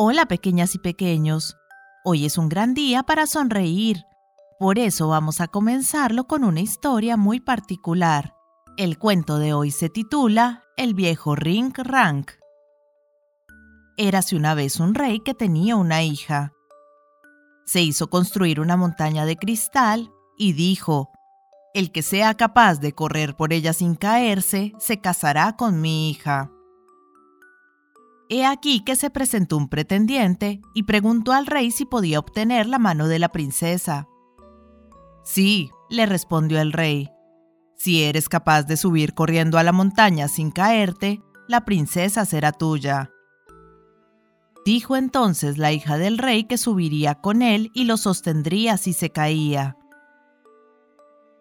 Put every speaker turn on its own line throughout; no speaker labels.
Hola pequeñas y pequeños. Hoy es un gran día para sonreír. Por eso vamos a comenzarlo con una historia muy particular. El cuento de hoy se titula El viejo Ring Rank. Érase una vez un rey que tenía una hija. Se hizo construir una montaña de cristal y dijo, El que sea capaz de correr por ella sin caerse, se casará con mi hija. He aquí que se presentó un pretendiente y preguntó al rey si podía obtener la mano de la princesa. Sí, le respondió el rey. Si eres capaz de subir corriendo a la montaña sin caerte, la princesa será tuya. Dijo entonces la hija del rey que subiría con él y lo sostendría si se caía.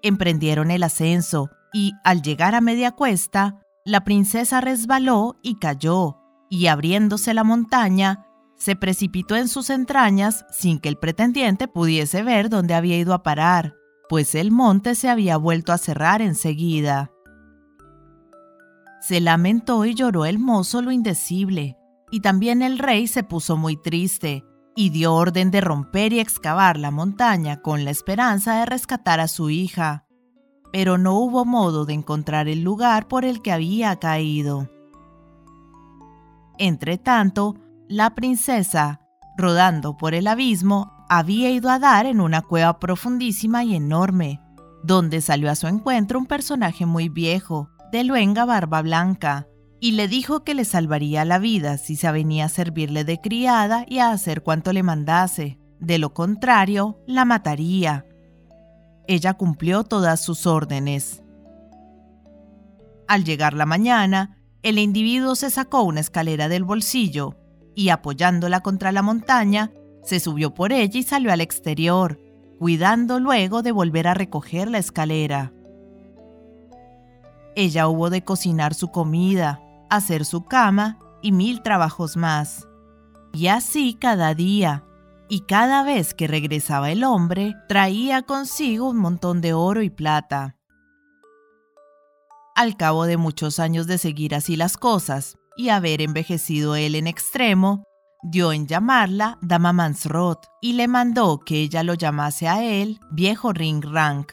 Emprendieron el ascenso y, al llegar a media cuesta, la princesa resbaló y cayó, y abriéndose la montaña, se precipitó en sus entrañas sin que el pretendiente pudiese ver dónde había ido a parar, pues el monte se había vuelto a cerrar enseguida. Se lamentó y lloró el mozo lo indecible, y también el rey se puso muy triste, y dio orden de romper y excavar la montaña con la esperanza de rescatar a su hija, pero no hubo modo de encontrar el lugar por el que había caído. Entretanto, la princesa, rodando por el abismo, había ido a dar en una cueva profundísima y enorme, donde salió a su encuentro un personaje muy viejo, de luenga barba blanca, y le dijo que le salvaría la vida si se venía a servirle de criada y a hacer cuanto le mandase, de lo contrario, la mataría. Ella cumplió todas sus órdenes. Al llegar la mañana, el individuo se sacó una escalera del bolsillo y apoyándola contra la montaña, se subió por ella y salió al exterior, cuidando luego de volver a recoger la escalera. Ella hubo de cocinar su comida, hacer su cama y mil trabajos más. Y así cada día. Y cada vez que regresaba el hombre, traía consigo un montón de oro y plata. Al cabo de muchos años de seguir así las cosas y haber envejecido él en extremo, dio en llamarla Dama Mansrot y le mandó que ella lo llamase a él viejo Ring Rank.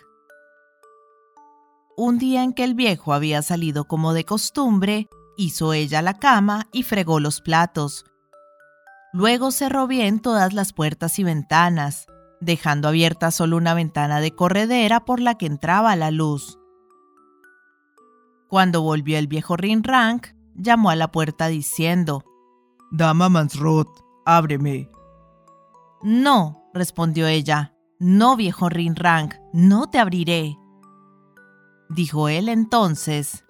Un día en que el viejo había salido como de costumbre, hizo ella la cama y fregó los platos. Luego cerró bien todas las puertas y ventanas, dejando abierta solo una ventana de corredera por la que entraba la luz. Cuando volvió el viejo Rinrank, llamó a la puerta diciendo,
Dama Mansrot, ábreme.
No, respondió ella, no, viejo Rinrank, no te abriré. Dijo él entonces,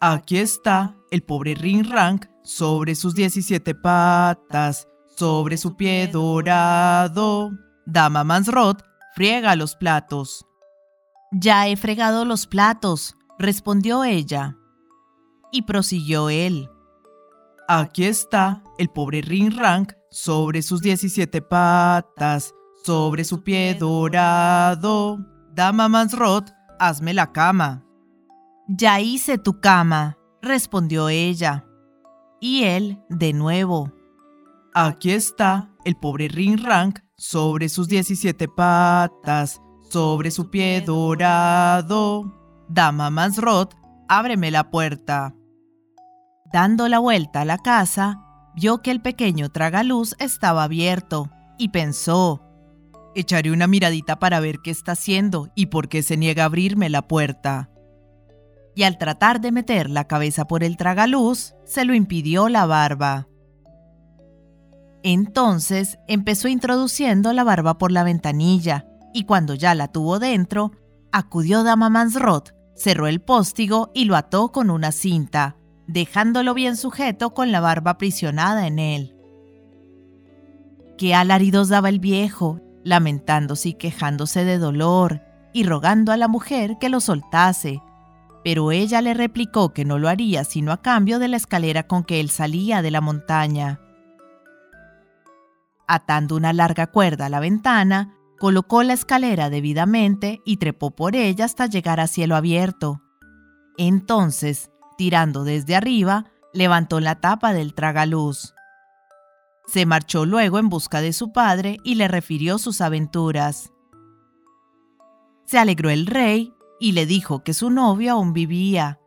Aquí está el pobre Rinrank sobre sus diecisiete patas, sobre su pie dorado. Dama Mansrot, friega los platos.
Ya he fregado los platos, respondió ella. Y prosiguió él.
Aquí está el pobre Rinrank sobre sus diecisiete patas, sobre su pie dorado. Dama Mansrot, hazme la cama.
Ya hice tu cama, respondió ella. Y él, de nuevo.
Aquí está el pobre Rinrank sobre sus diecisiete patas, sobre su pie dorado. Dama Mansrot, ábreme la puerta.
Dando la vuelta a la casa, vio que el pequeño tragaluz estaba abierto y pensó,
echaré una miradita para ver qué está haciendo y por qué se niega a abrirme la puerta.
Y al tratar de meter la cabeza por el tragaluz, se lo impidió la barba. Entonces empezó introduciendo la barba por la ventanilla, y cuando ya la tuvo dentro, acudió Dama Mansrot cerró el póstigo y lo ató con una cinta, dejándolo bien sujeto con la barba aprisionada en él. Qué alaridos daba el viejo, lamentándose y quejándose de dolor, y rogando a la mujer que lo soltase, pero ella le replicó que no lo haría sino a cambio de la escalera con que él salía de la montaña. Atando una larga cuerda a la ventana, colocó la escalera debidamente y trepó por ella hasta llegar a cielo abierto. Entonces, tirando desde arriba, levantó la tapa del tragaluz. Se marchó luego en busca de su padre y le refirió sus aventuras. Se alegró el rey y le dijo que su novio aún vivía.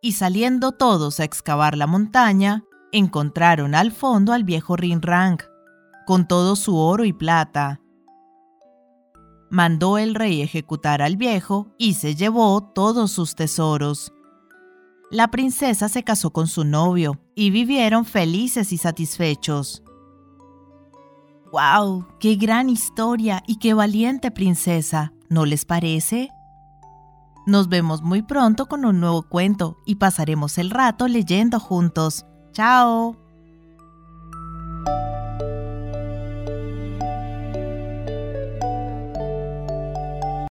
Y saliendo todos a excavar la montaña, encontraron al fondo al viejo Rinrang, con todo su oro y plata. Mandó el rey ejecutar al viejo y se llevó todos sus tesoros. La princesa se casó con su novio y vivieron felices y satisfechos. ¡Wow! ¡Qué gran historia y qué valiente princesa! ¿No les parece? Nos vemos muy pronto con un nuevo cuento y pasaremos el rato leyendo juntos. ¡Chao!